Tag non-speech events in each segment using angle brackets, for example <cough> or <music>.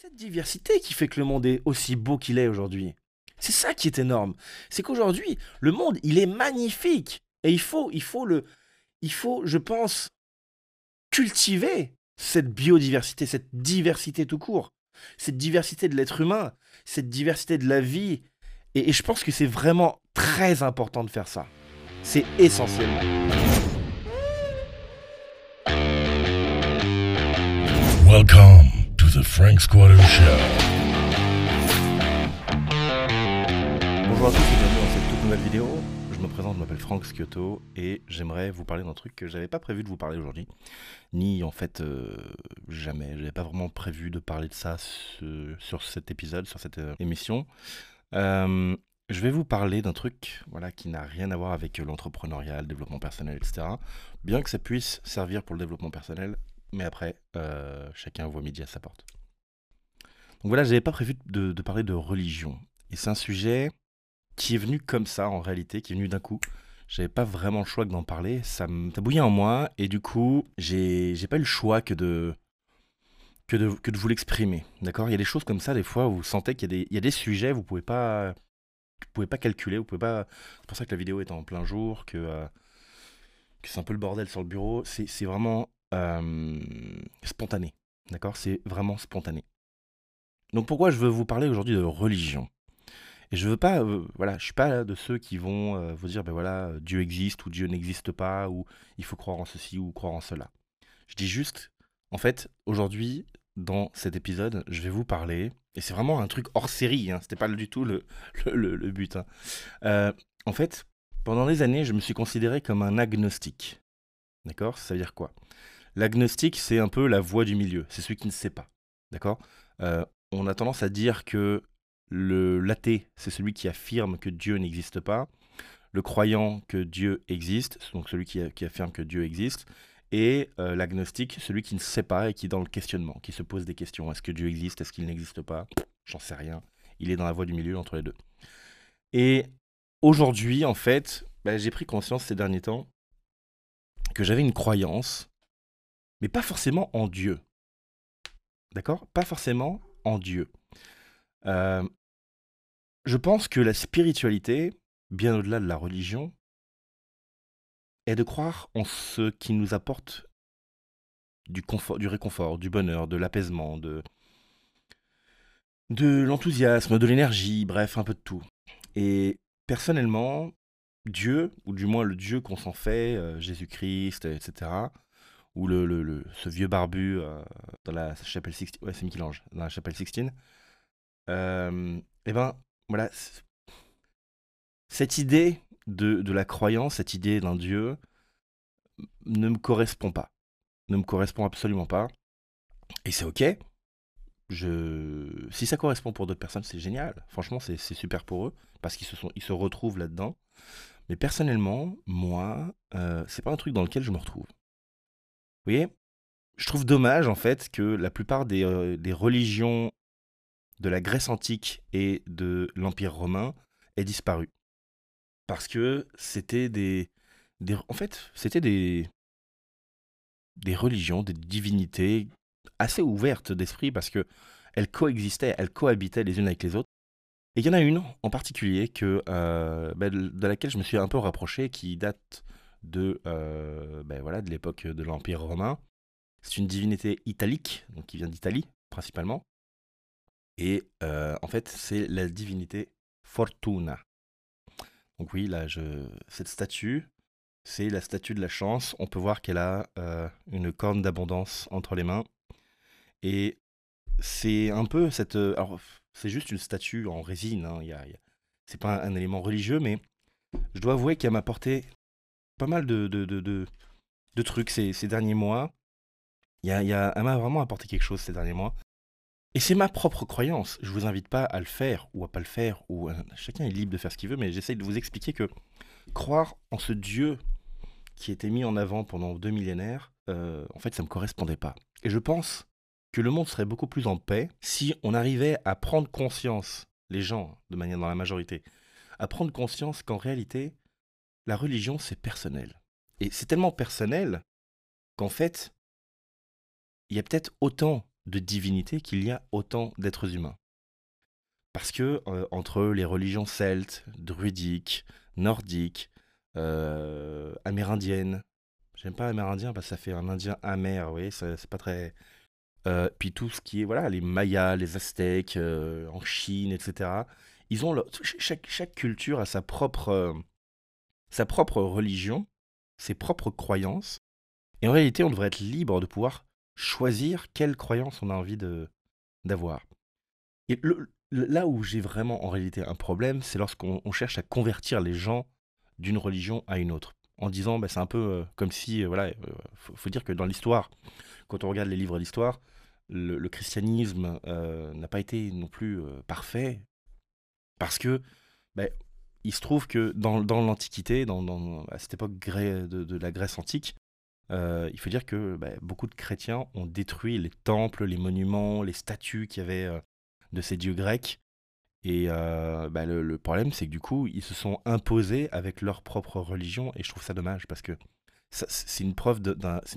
cette diversité qui fait que le monde est aussi beau qu'il est aujourd'hui. C'est ça qui est énorme. C'est qu'aujourd'hui, le monde, il est magnifique. Et il faut, il faut le, il faut, je pense, cultiver cette biodiversité, cette diversité tout court, cette diversité de l'être humain, cette diversité de la vie. Et, je pense que c'est vraiment très important de faire ça. C'est essentiel. Welcome Frank. Bonjour à tous et bienvenue dans cette toute nouvelle vidéo. Je me présente, je m'appelle Franck Scioto et j'aimerais vous parler d'un truc que j'avais pas prévu de vous parler aujourd'hui, ni en fait euh, jamais. J'avais pas vraiment prévu de parler de ça sur cet épisode, sur cette euh, émission. Euh, je vais vous parler d'un truc voilà, qui n'a rien à voir avec l'entrepreneuriat, le développement personnel, etc. Bien que ça puisse servir pour le développement personnel, mais après, euh, chacun voit midi à sa porte. Donc voilà, j'avais pas prévu de, parler de religion. Et c'est un sujet qui est venu comme ça en réalité, qui est venu d'un coup. J'avais pas vraiment le choix que d'en parler, ça ça bouillait en moi et du coup, j'ai pas eu le choix que de que de, que de vous l'exprimer. D'accord? Il y a des choses comme ça des fois où vous sentez qu'il y, y a des sujets vous pouvez pas vous pouvez pas calculer, vous pouvez pas c'est pour ça que la vidéo est en plein jour que euh, que c'est un peu le bordel sur le bureau, c'est vraiment euh, spontané. D'accord? C'est vraiment spontané. Donc pourquoi je veux vous parler aujourd'hui de religion? Et je veux pas, euh, voilà, je suis pas de ceux qui vont euh, vous dire, ben voilà, Dieu existe ou Dieu n'existe pas, ou il faut croire en ceci ou croire en cela. Je dis juste, en fait, aujourd'hui, dans cet épisode, je vais vous parler, et c'est vraiment un truc hors série, hein, c'était pas du tout le, <laughs> but. hein. En fait, pendant des années, je me suis considéré comme un agnostique. D'accord? Ça veut dire quoi? L'agnostique, c'est un peu la voie du milieu, c'est celui qui ne sait pas. D'accord? Euh, On a tendance à dire que le l'athée, c'est celui qui affirme que Dieu n'existe pas. Le croyant que Dieu existe, donc celui qui, affirme que Dieu existe. Et euh, l'agnostique, celui qui ne sait pas et qui est dans le questionnement, qui se pose des questions. Est-ce que Dieu existe? Est-ce qu'il n'existe pas? J'en sais rien. Il est dans la voie du milieu entre les deux. Et aujourd'hui, en fait, bah, j'ai pris conscience ces derniers temps que j'avais une croyance, mais pas forcément en Dieu. D'accord? Pas forcément en Dieu. Euh, je pense que la spiritualité, bien au-delà de la religion, est de croire en ce qui nous apporte du confort, du réconfort, du bonheur, de l'apaisement, de, l'enthousiasme, de l'énergie, bref, un peu de tout. Et personnellement, Dieu, ou du moins le Dieu qu'on s'en fait, euh, Jésus-Christ, etc., ou le, le- le- ce vieux barbu euh, dans la chapelle Sixtine, ouais, c'est Michel-Ange, dans la chapelle Sixtine, euh, eh ben, voilà, cette idée de, de la croyance, cette idée d'un Dieu, ne me correspond pas. Ne me correspond absolument pas. Et c'est ok. Je... Si ça correspond pour d'autres personnes, c'est génial. Franchement, c'est super pour eux, parce qu'ils se, se retrouvent là-dedans. Mais personnellement, moi, euh, c'est pas un truc dans lequel je me retrouve. Je trouve dommage, en fait, que la plupart des, euh, des religions de la Grèce antique et de l'Empire romain aient disparu. Parce que c'était des, des. Religions, des divinités assez ouvertes d'esprit parce que elles coexistaient, elles cohabitaient les unes avec les autres. Et il y en a une en particulier euh, de de laquelle je me suis un peu rapproché, qui date de, euh, ben voilà, de l'époque de l'Empire romain. C'est une divinité italique, donc qui vient d'Italie principalement. Et euh, en fait, c'est la divinité Fortuna. Donc oui, là, je... cette statue, c'est la statue de la chance. On peut voir qu'elle a euh, une corne d'abondance entre les mains. Et c'est un peu cette... Alors, c'est juste une statue en résine. Hein. y a- C'est pas un, un élément religieux, mais je dois avouer qu'elle m'a apporté pas mal de, de, de, de- trucs ces, ces derniers mois. Y a, y a- elle m'a vraiment apporté quelque chose ces derniers mois. Et c'est ma propre croyance. Je vous invite pas à le faire ou à pas le faire. Ou chacun est libre de faire ce qu'il veut, mais j'essaye de vous expliquer que croire en ce Dieu qui était mis en avant pendant deux millénaires, euh, en fait, ça me correspondait pas. Et je pense que le monde serait beaucoup plus en paix si on arrivait à prendre conscience, les gens, de manière dans la majorité, à prendre conscience qu'en réalité, la religion, c'est personnel. Et c'est tellement personnel qu'en fait, il y a peut-être autant de divinité qu'il y a autant d'êtres humains. Parce que euh, entre les religions celtes, druidiques, nordiques, euh, amérindiennes, j'aime pas amérindien parce que ça fait un indien amer, vous voyez, c'est pas très. Euh, puis tout ce qui est, voilà, les Mayas, les Aztèques, en Chine, etc. Ils ont chaque culture a sa propre, sa propre religion, ses propres croyances. Et en réalité, on devrait être libre de pouvoir choisir quelle croyance on a envie d'avoir. Et là où j'ai vraiment en réalité un problème, c'est lorsqu'on cherche à convertir les gens d'une religion à une autre. En disant, bah, c'est un peu euh, comme si, euh, voilà, il euh, faut, dire que dans l'histoire, quand on regarde les livres d'histoire, le, christianisme n'a pas été non plus parfait, parce que bah, il se trouve que dans, l'Antiquité, dans, à cette époque de, la Grèce antique, euh, il faut dire que bah, beaucoup de chrétiens ont détruit les temples, les monuments, les statues qu'il y avait euh, de ces dieux grecs. Et euh, bah, le, problème, c'est que du coup, ils se sont imposés avec leur propre religion, et je trouve ça dommage parce que c'est une preuve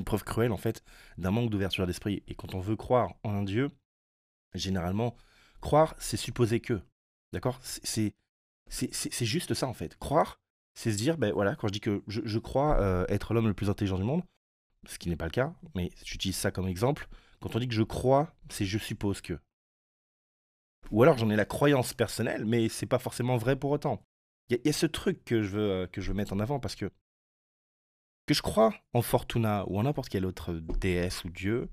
preuve cruelle en fait d'un manque d'ouverture d'esprit. Et quand on veut croire en un dieu, généralement, croire, c'est supposer que, d'accord? C'est juste ça en fait. Croire, c'est se dire, ben voilà, quand je dis que je crois être l'homme le plus intelligent du monde, ce qui n'est pas le cas, mais j'utilise ça comme exemple. Quand on dit que je crois, c'est je suppose que. Ou alors j'en ai la croyance personnelle, mais c'est pas forcément vrai pour autant. Il y, a ce truc que je, veux, euh, que je veux mettre en avant parce que que je crois en Fortuna ou en n'importe quelle autre déesse ou dieu,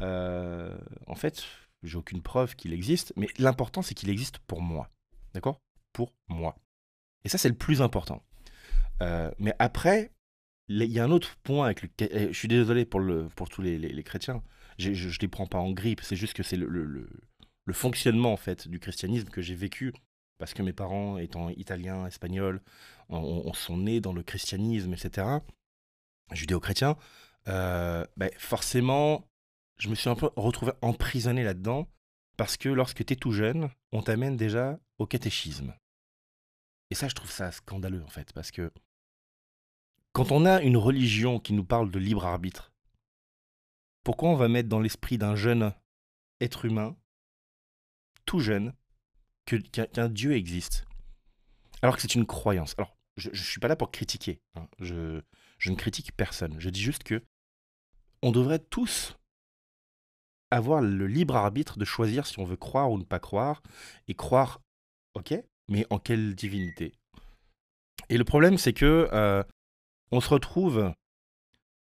euh, en fait, j'ai aucune preuve qu'il existe, mais l'important c'est qu'il existe pour moi. D'accord? Pour moi. Et ça, c'est le plus important. Euh, mais après, il y a un autre point avec le. Eh, je suis désolé pour, le, pour tous les, les, chrétiens. Je ne les prends pas en grippe. C'est juste que c'est le, le, le, fonctionnement en fait du christianisme que j'ai vécu parce que mes parents, étant italiens, espagnols, on, sont nés dans le christianisme, etc. Judéo-chrétien. Euh, ben, forcément, je me suis un peu retrouvé emprisonné là-dedans parce que lorsque tu es tout jeune, on t'amène déjà au catéchisme. Et ça, je trouve ça scandaleux en fait parce que quand on a une religion qui nous parle de libre arbitre, pourquoi on va mettre dans l'esprit d'un jeune être humain, tout jeune, qu'un Dieu existe Alors que c'est une croyance? Alors, je ne suis pas là pour critiquer. Hein. Je, je ne critique personne. Je dis juste que on devrait tous avoir le libre arbitre de choisir si on veut croire ou ne pas croire, et croire, ok, mais en quelle divinité Et le problème, c'est que euh, on se retrouve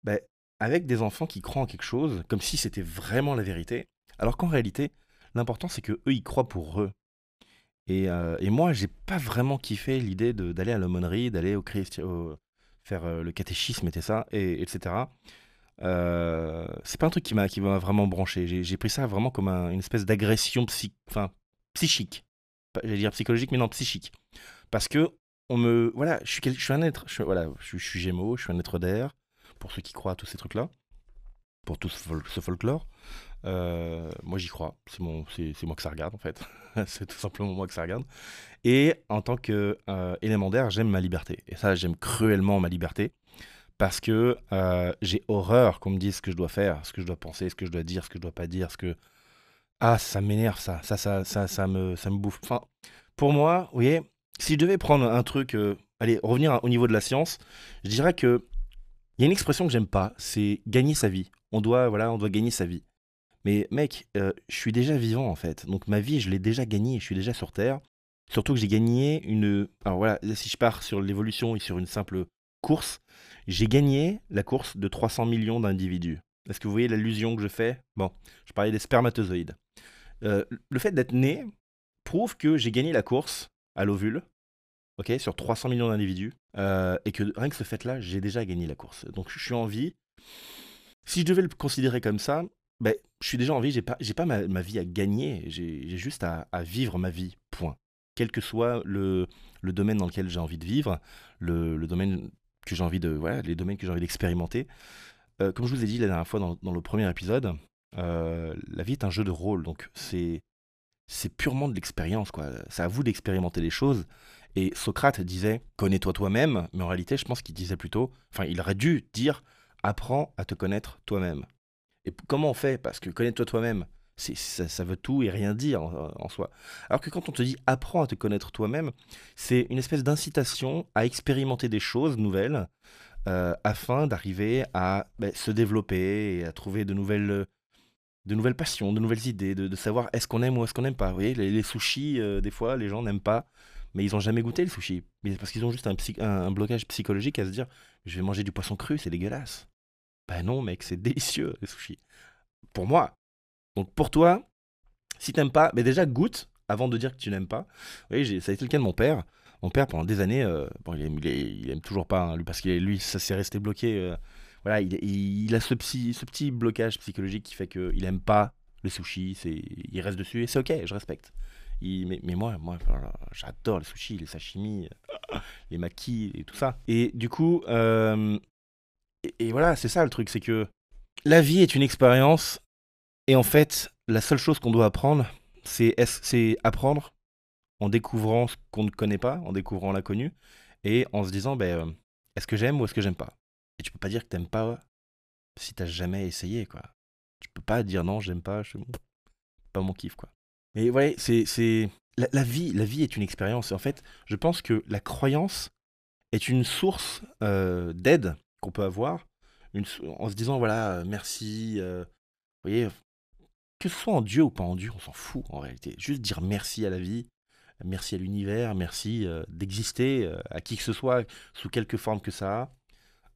ben, avec des enfants qui croient en quelque chose, comme si c'était vraiment la vérité, alors qu'en réalité, l'important c'est que eux ils croient pour eux. Et, euh, moi, j'ai pas vraiment kiffé l'idée d'aller à l'aumônerie, d'aller au, au faire euh, le catéchisme et ça, et, etc. Euh, c'est pas un truc qui m'a qui m'a vraiment branché. J'ai pris ça vraiment comme une espèce d'agression psy, enfin, psychique. J'allais dire psychologique, mais non psychique. Parce que on me voilà, je suis, je suis un être, je, voilà, je, suis Gémeaux, je suis un être d'air. Pour ceux qui croient à tous ces trucs-là, pour tout ce, folklore, euh, moi j'y crois. C'est mon, c'est, moi que ça regarde en fait. <laughs> c'est tout simplement moi que ça regarde. Et en tant que euh, élément d'air, j'aime ma liberté. Et ça, j'aime cruellement ma liberté parce que euh, j'ai horreur qu'on me dise ce que je dois faire, ce que je dois penser, ce que je dois dire, ce que je dois pas dire, ce que ah ça m'énerve ça, ça ça ça ça me ça me bouffe. Enfin, pour moi, vous voyez, si je devais prendre un truc, euh, allez, revenir au niveau de la science, je dirais que il y a une expression que j'aime pas, c'est gagner sa vie. On doit, voilà, on doit gagner sa vie. Mais mec, euh, je suis déjà vivant en fait, donc ma vie, je l'ai déjà gagnée, je suis déjà sur Terre. Surtout que j'ai gagné une. Alors voilà, si je pars sur l'évolution et sur une simple course, j'ai gagné la course de 300 millions d'individus. Est-ce que vous voyez l'allusion que je fais? Bon, je parlais des spermatozoïdes. Euh, le fait d'être né prouve que j'ai gagné la course à l'ovule, ok, sur 300 millions d'individus, euh, et que rien que ce fait-là, j'ai déjà gagné la course. Donc je suis en vie. Si je devais le considérer comme ça, ben, je suis déjà en vie, j'ai pas, pas ma, vie à gagner, j'ai juste à, vivre ma vie, point. Quel que soit le, domaine dans lequel j'ai envie de vivre, le domaine que j'ai envie de, voilà, les domaines que j'ai envie d'expérimenter. Euh, comme je vous ai dit la dernière fois dans, le premier épisode, euh, la vie est un jeu de rôle, donc c'est c'est purement de l'expérience, quoi. C'est à vous d'expérimenter les choses. Et Socrate disait connais-toi toi-même, mais en réalité, je pense qu'il disait plutôt, enfin, il aurait dû dire apprends à te connaître toi-même. Et comment on fait? Parce que connais-toi toi-même, ça, veut tout et rien dire en, soi. Alors que quand on te dit apprends à te connaître toi-même, c'est une espèce d'incitation à expérimenter des choses nouvelles euh, afin d'arriver à ben, se développer et à trouver de nouvelles, euh, de nouvelles passions, de nouvelles idées, de, savoir est-ce qu'on aime ou est-ce qu'on n'aime pas. Vous voyez, les, sushis, euh, des fois, les gens n'aiment pas, mais ils ont jamais goûté le sushi. Mais parce qu'ils ont juste un, un, un blocage psychologique à se dire je vais manger du poisson cru, c'est dégueulasse. Ben non, mec, c'est <laughs> délicieux, les sushis. Pour moi. Donc pour toi, si t'aimes pas, mais déjà goûte avant de dire que tu n'aimes pas. J'ai- ça a été le cas de mon père. Mon père, pendant des années, euh, il, aime, toujours pas, hein, parce que lui, ça s'est resté bloqué. euh, voilà, il, a ce petit, blocage psychologique qui fait qu'il aime pas le sushi. Il reste dessus et c'est ok, je respecte. Mais, moi, moi j'adore les sushis, les sashimi, euh, les makis et tout ça. Et du coup, et voilà, c'est ça le truc, c'est que la vie est une expérience et en fait, la seule chose qu'on doit apprendre, c'est est- c'est apprendre en découvrant ce qu'on ne connaît pas, en découvrant l'inconnu, et en se disant, ben, euh, est-ce que j'aime ou est-ce que j'aime pas? Et tu peux pas dire que t'aimes pas si t'as jamais essayé, quoi. Tu peux pas dire non, j'aime pas, je... pas mon kiff, quoi. Mais ouais, c'est c'est la, vie, la vie est une expérience. En fait, je pense que la croyance est une source euh, d'aide qu'on peut avoir, en se disant voilà, merci. euh, vous voyez, que ce soit en Dieu ou pas en Dieu, on s'en fout en réalité. Juste dire merci à la vie, merci à l'univers, merci euh, d'exister euh, à qui que ce soit, sous quelque forme que ça a.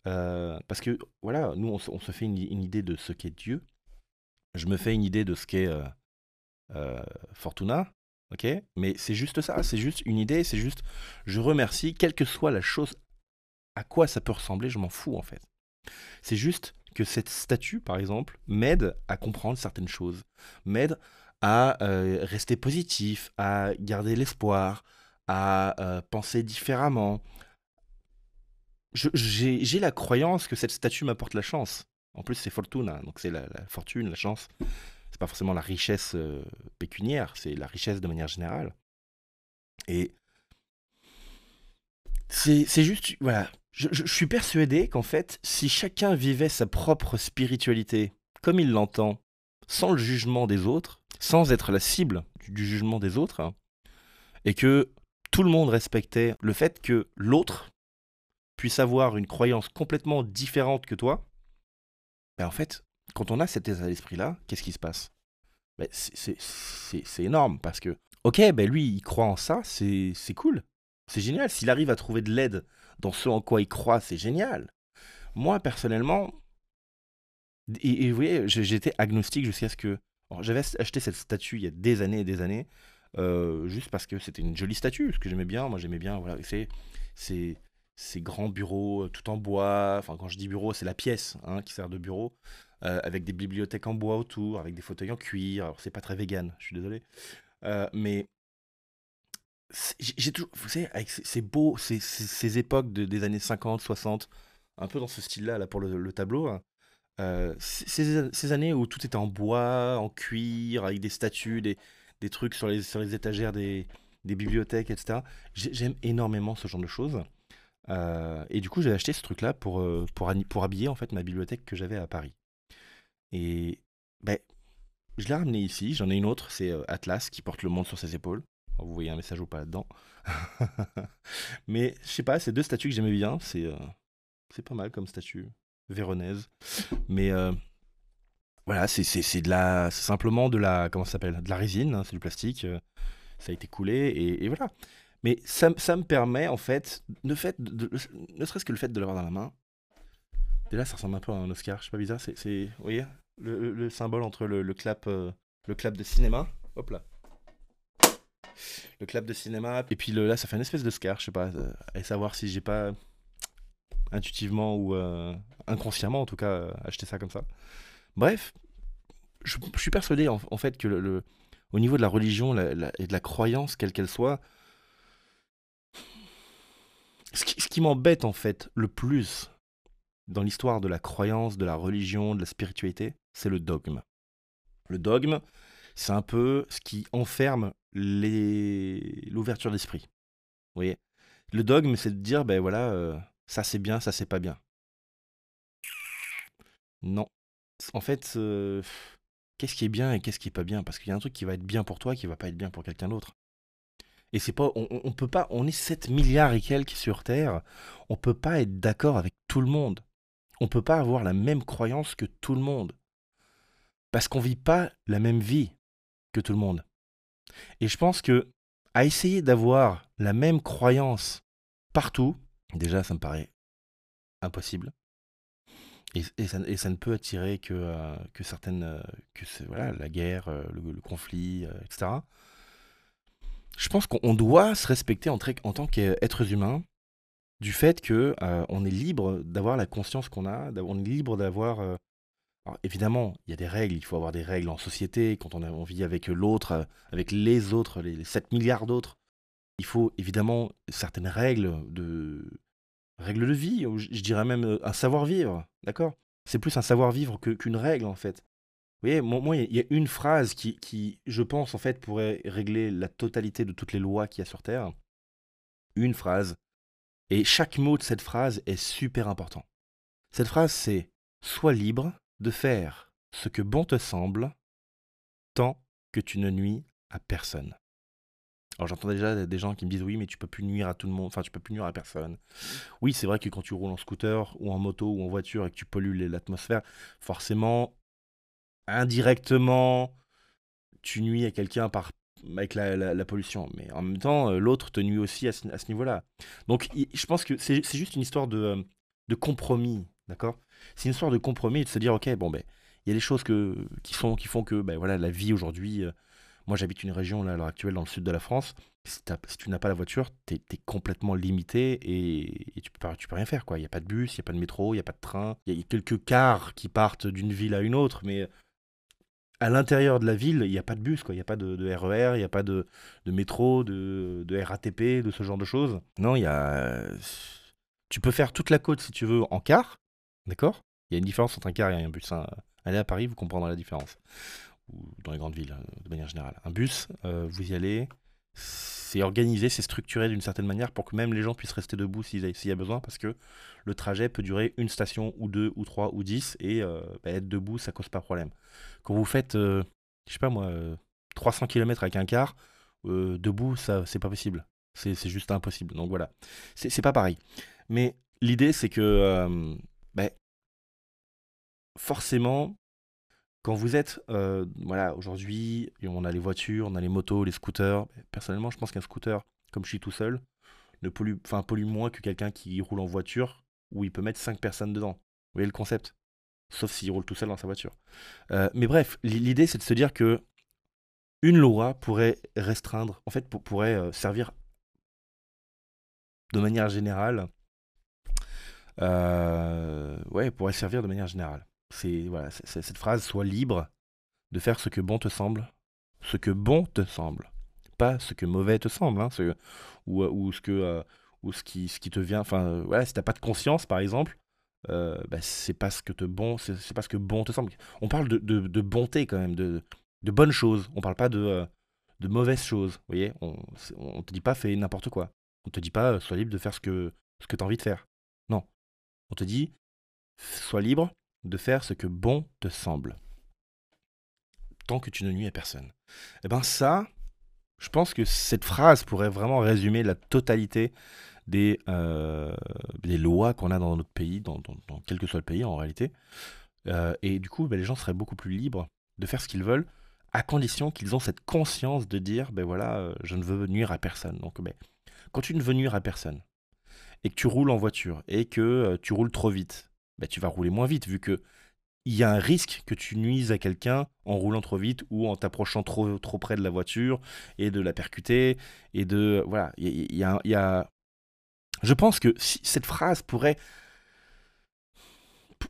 Euh, parce que voilà, nous on, se- fait une, idée de ce qu'est Dieu. Je me fais une idée de ce qu'est Fortuna, ok? Mais c'est juste ça, c'est juste une idée, c'est juste je remercie, quelle que soit la chose à quoi ça peut ressembler, je m'en fous en fait. C'est juste que cette statue, par exemple, m'aide à comprendre certaines choses, m'aide à euh, rester positif, à garder l'espoir, à euh, penser différemment. J'ai la croyance que cette statue m'apporte la chance. En plus, c'est Fortuna, donc c'est la, fortune, la chance. C'est pas forcément la richesse euh, pécuniaire, c'est la richesse de manière générale. Et c'est juste, voilà, je, suis persuadé qu'en fait, si chacun vivait sa propre spiritualité comme il l'entend, sans le jugement des autres, sans être la cible du, jugement des autres, hein, et que tout le monde respectait le fait que l'autre puisse avoir une croyance complètement différente que toi, ben en fait, quand on a cet état d'esprit-là, qu'est-ce qui se passe? Ben c'est- énorme parce que, ok, ben lui, il croit en ça, c'est cool. C'est génial. S'il arrive à trouver de l'aide dans ce en quoi il croit, c'est génial. Moi, personnellement, vous voyez, j'étais agnostique jusqu'à ce que. J'avais acheté cette statue il y a des années et des années, euh, juste parce que c'était une jolie statue, ce que j'aimais bien. Moi, j'aimais bien, voilà, c'est c'est- ces grands bureaux euh, tout en bois. Enfin, quand je dis bureau, c'est la pièce hein, qui sert de bureau, euh, avec des bibliothèques en bois autour, avec des fauteuils en cuir. Alors, c'est pas très vegan, je suis désolé. Mais j'ai toujours, vous savez, avec ces, beaux, ces, ces- époques de- des années 50, 60, un peu dans ce style-là, là, pour le, le tableau, hein, euh, ces, années où tout était en bois, en cuir, avec des statues, des, des trucs sur les, sur les étagères des, des bibliothèques, etc. J'ai- J'aime énormément ce genre de choses. Euh, et du coup, j'ai acheté ce truc-là pour, euh, pour, pour habiller en fait ma bibliothèque que j'avais à Paris. Et ben, je l'ai ramené ici. J'en ai une autre, c'est Atlas qui porte le monde sur ses épaules. Alors, Vous voyez un message ou pas là-dedans. <laughs> Mais je sais pas, c'est deux statues que j'aimais bien. C'est euh, c'est pas mal comme statue véronaise. Mais euh, voilà, c'est de la, simplement de la, comment s'appelle, de la résine. hein, c'est du plastique. euh, ça a été coulé et, voilà. Mais ça, ça me permet en fait, fait ne serait-ce que le fait de l'avoir dans la main. Déjà, ça ressemble un peu à un Oscar. Je sais pas bizarre. C'est, vous voyez, le, le- le symbole entre le, le clap, le clap de cinéma. Hop là. Le clap de cinéma. Et puis le, là, ça fait une espèce de scar. Je sais pas. euh, à savoir si j'ai pas intuitivement ou euh, inconsciemment, en tout cas, euh, acheté ça comme ça. Bref, je, suis persuadé en, fait que le, au niveau de la religion et de la croyance, quelle qu'elle soit, ce qui m'embête en fait le plus dans l'histoire de la croyance, de la religion, de la spiritualité, c'est le dogme. Le dogme, c'est un peu ce qui enferme l'ouverture d'esprit. Vous voyez? Le dogme, c'est de dire, ben voilà, euh, ça c'est bien, ça c'est pas bien. Non. en fait, euh, qu'est-ce qui est bien et qu'est-ce qui est pas bien? Parce qu'il y a un truc qui va être bien pour toi qui va pas être bien pour quelqu'un d'autre. Et c'est pas, on, on peut pas, on est 7 milliards et quelques sur Terre, on peut pas être d'accord avec tout le monde. On peut pas avoir la même croyance que tout le monde. Parce qu'on vit pas la même vie que tout le monde. Et je pense que à essayer d'avoir la même croyance partout, déjà ça me paraît impossible. Et, ça, ne peut attirer que, euh, certaines. Euh, que voilà, la guerre, euh, le, conflit, etc. Je pense qu'on doit se respecter en, en tant qu'êtres humains du fait que on est libre d'avoir la conscience qu'on a, on est libre d'avoir. Évidemment, il y a des règles, il faut avoir des règles en société, quand on, a, vit avec l'autre, avec les autres, les 7 milliards d'autres. Il faut évidemment certaines règles de, règle de vie, ou je dirais même euh, un savoir-vivre, d'accord? C'est plus un savoir-vivre qu'une règle, en fait. Vous voyez, moi, il y a une phrase qui, qui, je pense, en fait, pourrait régler la totalité de toutes les lois qu'il y a sur Terre. Une phrase. Et chaque mot de cette phrase est super important. Cette phrase, c'est Sois libre de faire ce que bon te semble, tant que tu ne nuis à personne. Alors j'entends déjà des gens qui me disent oui mais tu peux plus nuire à tout le monde, enfin tu peux plus nuire à personne. Oui c'est vrai que quand tu roules en scooter ou en moto ou en voiture et que tu pollues l'atmosphère, forcément, indirectement, tu nuis à quelqu'un par avec la, pollution. Mais en même temps, euh, l'autre te nuit aussi à ce, niveau-là. Donc je pense que c'est juste une histoire de, euh, de compromis, d'accord? C'est une histoire de compromis de se dire ok bon ben il y a des choses que, qui, sont, qui font que ben, voilà, la vie aujourd'hui... Euh, moi, j'habite une région là, à l'heure actuelle dans le sud de la France. Si, tu n'as pas la voiture, tu es, complètement limité et, tu peux, tu peux rien faire. Il n'y a pas de bus, il n'y a pas de métro, il n'y a pas de train. Il y a quelques cars qui partent d'une ville à une autre, mais à l'intérieur de la ville, il n'y a pas de bus, il n'y a pas de, RER, il n'y a pas de, métro, de, RATP, de ce genre de choses. Non, il y a. Tu peux faire toute la côte si tu veux en car, d'accord? Il y a une différence entre un car et un bus. Hein. Allez à Paris, vous comprendrez la différence dans les grandes villes hein, de manière générale. Un bus, euh, vous y allez, c'est organisé, c'est structuré d'une certaine manière pour que même les gens puissent rester debout s'il y a besoin, parce que le trajet peut durer une station ou deux ou trois ou dix, et euh, bah, être debout, ça cause pas problème. Quand vous faites, euh, je sais pas moi, 300 km avec un car, debout, ça c'est pas possible. C'est juste impossible. Donc voilà, c'est pas pareil. Mais l'idée, c'est que forcément, quand vous êtes, euh, voilà, aujourd'hui, on a les voitures, on a les motos, les scooters. Personnellement, je pense qu'un scooter, comme je suis tout seul, ne pollue, enfin, pollue moins que quelqu'un qui roule en voiture où il peut mettre 5 personnes dedans. Vous voyez le concept? Sauf s'il roule tout seul dans sa voiture. Euh, mais bref, l'idée, c'est de se dire que une loi pourrait restreindre, en fait, pourrait euh, servir de manière générale. ouais, pourrait servir de manière générale c'est voilà, cette phrase soit libre de faire ce que bon te semble, ce que bon te semble, pas ce que mauvais te semble, hein, ou, ou, ce que euh, ou ce qui ce qui te vient. Enfin, euh, voilà, si t'as pas de conscience, par exemple, euh, bah, c'est pas ce que te bon, c'est pas ce que bon te semble. On parle de, de, bonté quand même, de, de bonnes choses. On parle pas de de mauvaises choses. Vous voyez, on, on te dit pas fais n'importe quoi. On te dit pas sois libre de faire ce que ce que t'as envie de faire. Non, on te dit sois libre de faire ce que bon te semble, tant que tu ne nuis à personne. Eh bien ça, je pense que cette phrase pourrait vraiment résumer la totalité des, euh, lois qu'on a dans notre pays, dans, quel que soit le pays en réalité. Euh, et du coup, ben, les gens seraient beaucoup plus libres de faire ce qu'ils veulent, à condition qu'ils ont cette conscience de dire, ben voilà, euh, je ne veux nuire à personne. Donc, ben, quand tu ne veux nuire à personne, et que tu roules en voiture, et que tu roules trop vite, bah, tu vas rouler moins vite, vu que il y a un risque que tu nuises à quelqu'un en roulant trop vite ou en t'approchant trop, trop près de la voiture et de la percuter. Et de. Voilà, il y, a. Je pense que cette phrase pourrait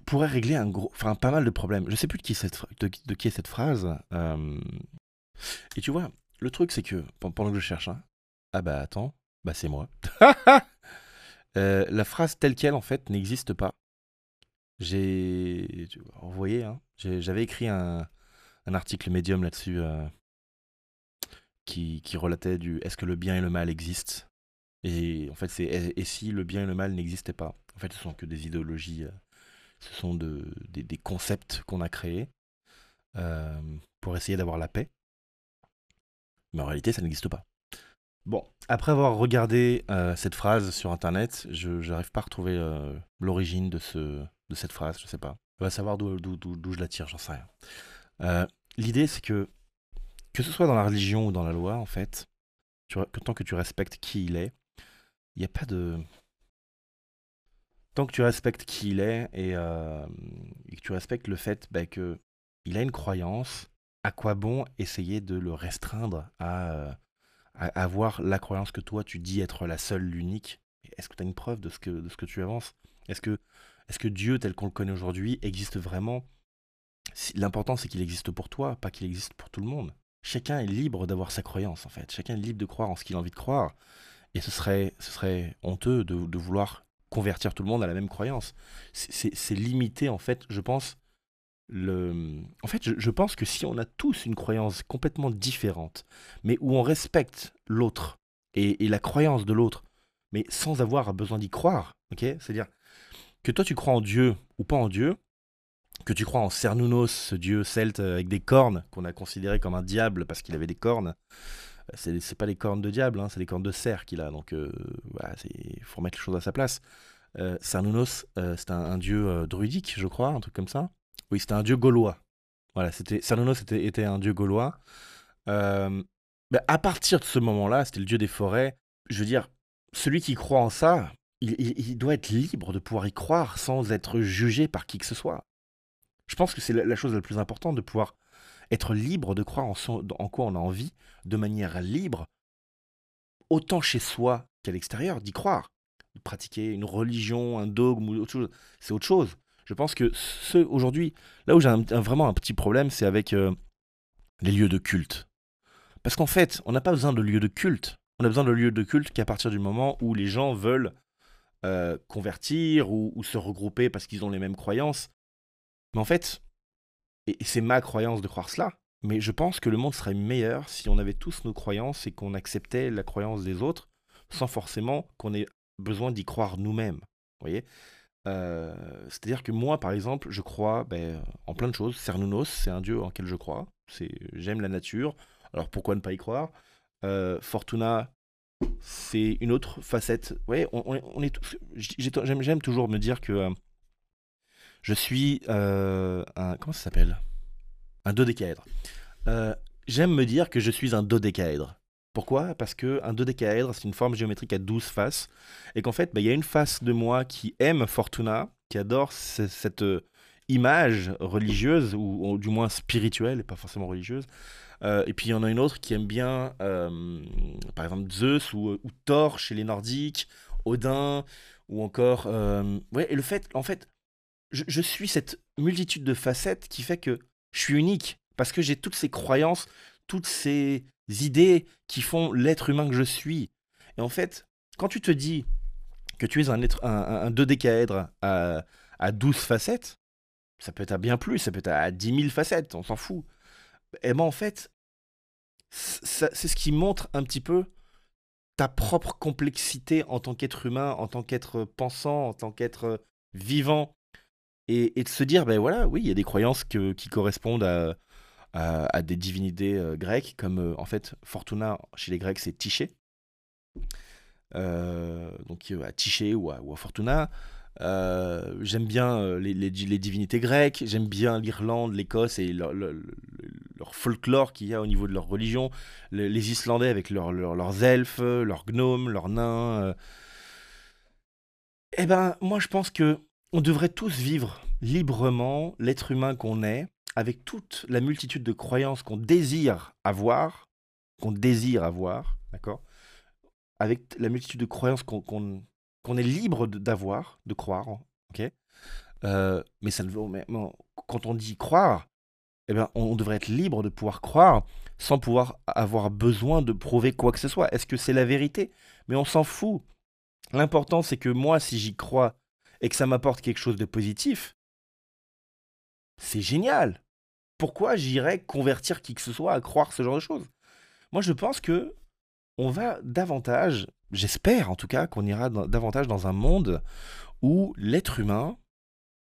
pourrait régler un gros, enfin pas mal de problèmes. Je sais plus de qui, cette, de, qui est cette phrase. Euh, et tu vois, le truc c'est que pendant que je cherche, hein, ah bah attends, bah c'est moi. <laughs> Euh, la phrase telle qu'elle en fait n'existe pas. J'ai. Voyez, hein, j'avais écrit un, article médium là-dessus euh, qui, relatait du est-ce que le bien et le mal existent? Et en fait, c'est et, si le bien et le mal n'existaient pas? En fait, ce sont que des idéologies euh, Ce sont de, des, des concepts qu'on a créés euh, pour essayer d'avoir la paix. Mais en réalité, ça n'existe pas. Bon, après avoir regardé euh, cette phrase sur internet, je n'arrive pas à retrouver euh, l'origine de, ce, de cette phrase, je sais pas. On va savoir d'où je la tire, j'en sais rien. L'idée, c'est que, que ce soit dans la religion ou dans la loi, en fait, que tant que tu respectes qui il est, il n'y a pas de. Tant que tu respectes qui il est et, et que tu respectes le fait bah, que il a une croyance, à quoi bon essayer de le restreindre à, avoir la croyance que toi tu dis être la seule, l'unique Est-ce que tu as une preuve de ce que, de ce que tu avances? Est-ce que, est que Dieu tel qu'on le connaît aujourd'hui existe vraiment? L'important c'est qu'il existe pour toi, pas qu'il existe pour tout le monde. Chacun est libre d'avoir sa croyance en fait. Chacun est libre de croire en ce qu'il a envie de croire. Et ce serait, ce serait honteux de, de vouloir convertir tout le monde à la même croyance. C'est limité en fait, je pense, le... En fait, je, pense que si on a tous une croyance complètement différente, mais où on respecte l'autre et, la croyance de l'autre, mais sans avoir besoin d'y croire, ok? C'est-à-dire que toi tu crois en Dieu ou pas en Dieu, que tu crois en Cernunnos, ce dieu celte avec des cornes, qu'on a considéré comme un diable parce qu'il avait des cornes. Euh, c'est pas les cornes de diable, hein, c'est les cornes de cerf qu'il a, donc euh, il faut remettre les choses à sa place. Euh, euh, c'est un, dieu druidique, je crois, un truc comme ça. Oui, c'était un dieu gaulois. Voilà, c'était était, un dieu gaulois. Euh, à partir de ce moment-là, c'était le dieu des forêts. Je veux dire, celui qui croit en ça, il, doit être libre de pouvoir y croire sans être jugé par qui que ce soit. Je pense que c'est la, chose la plus importante de pouvoir être libre de croire en, quoi on a envie, de manière libre, autant chez soi qu'à l'extérieur, d'y croire. Pratiquer une religion, un dogme ou autre chose, c'est autre chose. Je pense que ce, aujourd'hui, là où j'ai vraiment un petit problème, c'est avec euh, les lieux de culte. Parce qu'en fait, on n'a pas besoin de lieux de culte. On a besoin de lieux de culte qu'à partir du moment où les gens veulent euh, convertir ou, se regrouper parce qu'ils ont les mêmes croyances. Mais en fait, et c'est ma croyance de croire cela, mais je pense que le monde serait meilleur si on avait tous nos croyances et qu'on acceptait la croyance des autres sans forcément qu'on ait besoin d'y croire nous-mêmes. Voyez? Euh, c'est-à-dire que moi, par exemple, je crois ben, en plein de choses. Cernunnos, c'est un dieu en lequel je crois. J'aime la nature. Alors pourquoi ne pas y croire? Euh, Fortuna, c'est une autre facette. On, j'aime toujours me dire que euh, je suis un. Comment ça s'appelle? Un dodécaèdre. j'aime me dire que je suis un dodécaèdre. Pourquoi? Parce qu'un dodécaèdre, c'est une forme géométrique à 12 faces, et qu'en fait, bah, il y a une face de moi qui aime Fortuna, qui adore cette euh, image religieuse, ou, du moins spirituelle, et pas forcément religieuse. Euh, et puis il y en a une autre qui aime bien, euh, par exemple, Zeus ou, Thor chez les Nordiques, Odin, ou encore... ouais, et le fait, en fait, je suis cette multitude de facettes qui fait que je suis unique, parce que j'ai toutes ces croyances, toutes ces idées qui font l'être humain que je suis. Et en fait, quand tu te dis que tu es un, être, un, dodécaèdre à, à 12 facettes, ça peut être à bien plus, ça peut être à 10 000 facettes, on s'en fout. Et ben en fait, c'est ce qui montre un petit peu ta propre complexité en tant qu'être humain, en tant qu'être pensant, en tant qu'être vivant. Et, et, de se dire, ben voilà, oui, il y a des croyances que, qui correspondent à, à, des divinités euh, grecques, comme euh, en fait Fortuna chez les Grecs c'est Tiché. Euh, donc à Tiché ou à, Fortuna. j'aime bien les, les, divinités grecques, j'aime bien l'Irlande, l'Écosse et leur, folklore qu'il y a au niveau de leur religion, les, Islandais avec leurs elfes, leurs gnomes, leurs nains. Eh ben, moi je pense que on devrait tous vivre librement l'être humain qu'on est, avec toute la multitude de croyances qu'on désire avoir, qu'on désire avoir, d'accord Avec la multitude de croyances qu'on est libre d'avoir, de, croire, ok euh, Mais quand on dit croire, eh bien, on devrait être libre de pouvoir croire sans pouvoir avoir besoin de prouver quoi que ce soit. Est-ce que c'est la vérité? Mais on s'en fout. L'important, c'est que moi, si j'y crois et que ça m'apporte quelque chose de positif, c'est génial. Pourquoi j'irais convertir qui que ce soit à croire ce genre de choses? Moi, je pense que on va davantage, j'espère en tout cas, qu'on ira davantage dans un monde où l'être humain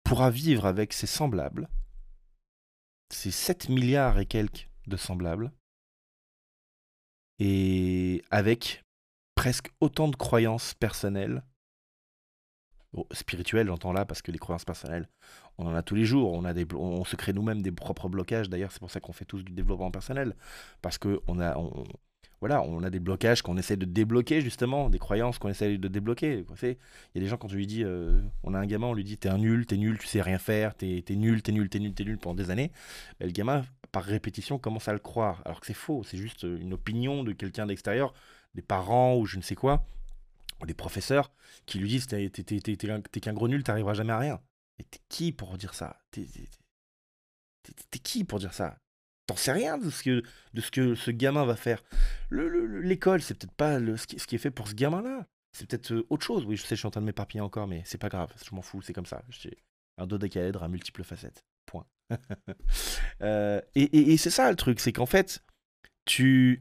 pourra vivre avec ses semblables, ses 7 milliards et quelques de semblables, et avec presque autant de croyances personnelles, Bon, spirituelles j'entends là, parce que les croyances personnelles, on en a tous les jours, on, a des, on se crée nous-mêmes des propres blocages, d'ailleurs c'est pour ça qu'on fait tous du développement personnel, parce que on a, on- voilà, on a des blocages qu'on essaie de débloquer justement, des croyances qu'on essaie de débloquer. Il y a des gens quand tu lui dis, euh, on a un gamin, on lui dit t'es un nul, t'es nul, tu sais rien faire, t'es t'es nul, t'es nul, t'es nul, t'es nul pendant des années, ben, le gamin par répétition commence à le croire, alors que c'est faux, c'est juste une opinion de quelqu'un d'extérieur, des parents ou je ne sais quoi, des professeurs qui lui disent t'es t'es- t'es- t'es- t'es un- t'es qu'un gros nul, t'arriveras jamais à rien. Et t'es qui pour dire ça? T'es qui pour dire ça? T'en sais rien de ce que, de ce que ce gamin va faire. Le- le- le- L'école, c'est peut-être pas le- ce, qui, ce qui est fait pour ce gamin-là. C'est peut-être euh, autre chose. Oui, je sais, je suis en train de m'éparpiller encore, mais c'est pas grave. Je m'en fous, c'est comme ça. J'ai un dodécaèdre à multiples facettes. Point. <laughs> Euh, et et- et c'est ça le truc, c'est qu'en fait, tu.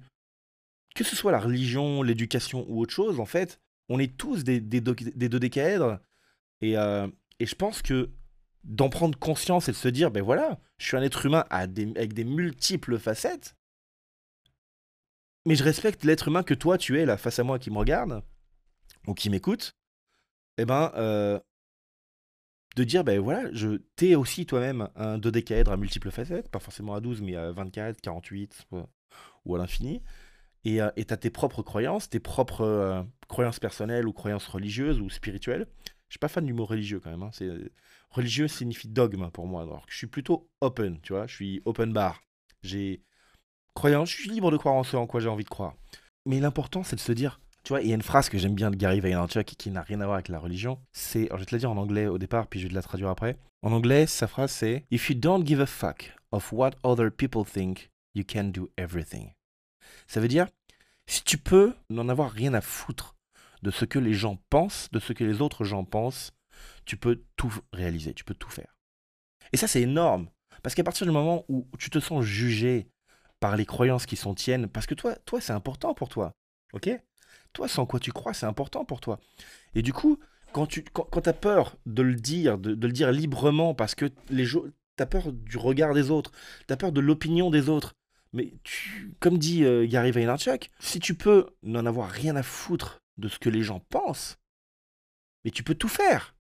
Que ce soit la religion, l'éducation ou autre chose, en fait, on est tous des, des. Et, euh, et je pense que d'en prendre conscience et de se dire, ben voilà, je suis un être humain avec des multiples facettes, mais je respecte l'être humain que toi tu es là face à moi qui me regarde ou qui m'écoute, et ben euh, de dire, ben voilà, je t'es aussi toi-même un dodécaèdre à multiples facettes, pas forcément à 12, mais à 24, 48 ou- ou à l'infini. Et euh, et t'as tes propres croyances, tes propres euh, croyances personnelles ou croyances religieuses ou spirituelles. Je suis pas fan du mot religieux quand même. hein, C'est religieux signifie dogme pour moi. Je suis plutôt open, tu vois. Je suis open bar. J'ai croyance, je suis libre de croire en ce en quoi j'ai envie de croire. Mais l'important, c'est de se dire, tu vois, il y a une phrase que j'aime bien de Gary Vaynerchuk qui, qui n'a rien à voir avec la religion. C'est, je vais te la dire en anglais au départ, puis je vais te la traduire après. En anglais, sa phrase c'est If you don't give a fuck of what other people think, you can do everything. Ça veut dire, si tu peux n'en avoir rien à foutre de ce que les gens pensent, de ce que les autres gens pensent, tu peux tout réaliser, tu peux tout faire. Et ça, c'est énorme. Parce qu'à partir du moment où tu te sens jugé par les croyances qui sont tiennes, parce que toi, c'est important pour toi. Ok? Toi, sans quoi tu crois, c'est important pour toi. Et du coup, quand tu quand, quand as peur de le dire, de, le dire librement, parce que les tu as peur du regard des autres, tu as peur de l'opinion des autres, mais tu, comme dit euh, Gary Vaynerchuk, si tu peux n'en avoir rien à foutre de ce que les gens pensent, mais tu peux tout faire.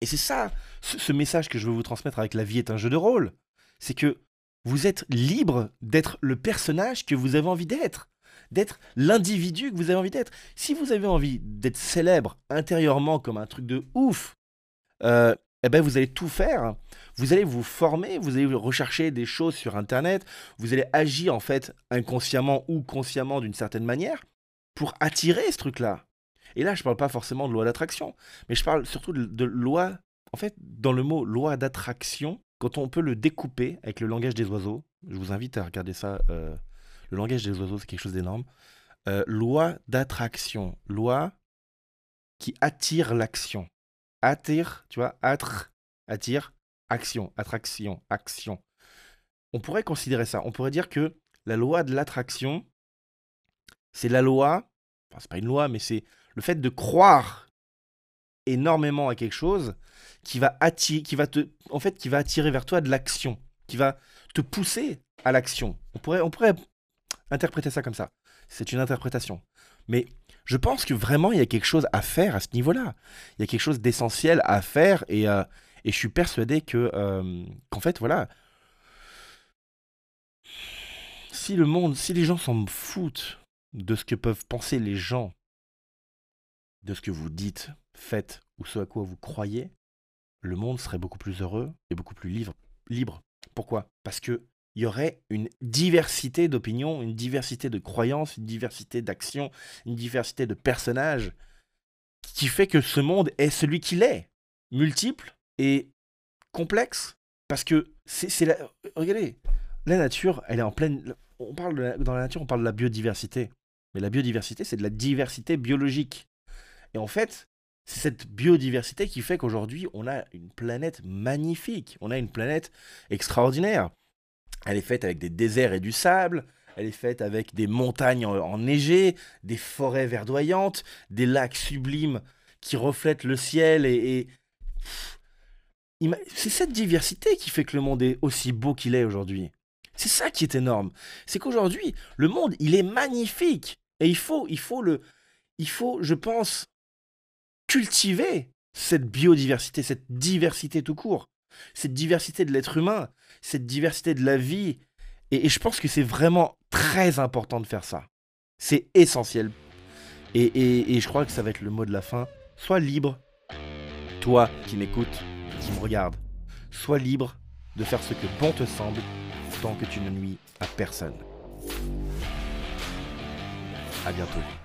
Et c'est ça, ce, message que je veux vous transmettre avec La vie est un jeu de rôle. C'est que vous êtes libre d'être le personnage que vous avez envie d'être, d'être l'individu que vous avez envie d'être. Si vous avez envie d'être célèbre intérieurement comme un truc de ouf, euh, eh ben vous allez tout faire. Vous allez vous former, vous allez rechercher des choses sur Internet, vous allez agir en fait inconsciemment ou consciemment d'une certaine manière pour attirer ce truc-là. Et là, je parle pas forcément de loi d'attraction, mais je parle surtout de, de loi. En fait, dans le mot loi d'attraction, quand on peut le découper avec le langage des oiseaux, je vous invite à regarder ça. euh, le langage des oiseaux, c'est quelque chose d'énorme. Euh, loi d'attraction, loi qui attire l'action. Attire, tu vois, attre, attire, action, attraction, action. On pourrait considérer ça. On pourrait dire que la loi de l'attraction, c'est la loi, enfin c'est pas une loi, mais c'est le fait de croire énormément à quelque chose qui va attirer, qui va te, en fait, qui va attirer vers toi de l'action, qui va te pousser à l'action. On pourrait, on pourrait interpréter ça comme ça. C'est une interprétation. Mais je pense que vraiment il y a quelque chose à faire à ce niveau-là. Il y a quelque chose d'essentiel à faire et, euh, et je suis persuadé que euh, qu'en fait voilà, si le monde, si les gens s'en foutent de ce que peuvent penser les gens, de ce que vous dites, faites ou ce à quoi vous croyez, le monde serait beaucoup plus heureux et beaucoup plus libre. libre. Pourquoi? Parce que il y aurait une diversité d'opinions, une diversité de croyances, une diversité d'actions, une diversité de personnages qui fait que ce monde est celui qu'il est, multiple et complexe. Parce que. Regardez, la nature, elle est en pleine... On parle Dans la nature, on parle de la biodiversité. Mais la biodiversité, c'est de la diversité biologique. Et en fait, c'est cette biodiversité qui fait qu'aujourd'hui, on a une planète magnifique. On a une planète extraordinaire. Elle est faite avec des déserts et du sable. Elle est faite avec des montagnes en- enneigées, des forêts verdoyantes, des lacs sublimes qui reflètent le ciel et, C'est cette diversité qui fait que le monde est aussi beau qu'il est aujourd'hui. C'est ça qui est énorme. C'est qu'aujourd'hui, le monde, il est magnifique. Et il faut, je pense, cultiver cette biodiversité, cette diversité tout court, cette diversité de l'être humain, cette diversité de la vie. Et, je pense que c'est vraiment très important de faire ça. C'est essentiel. Et, et je crois que ça va être le mot de la fin. Sois libre, toi qui m'écoutes, qui me regarde. Sois libre de faire ce que bon te semble, tant que tu ne nuis à personne. À bientôt.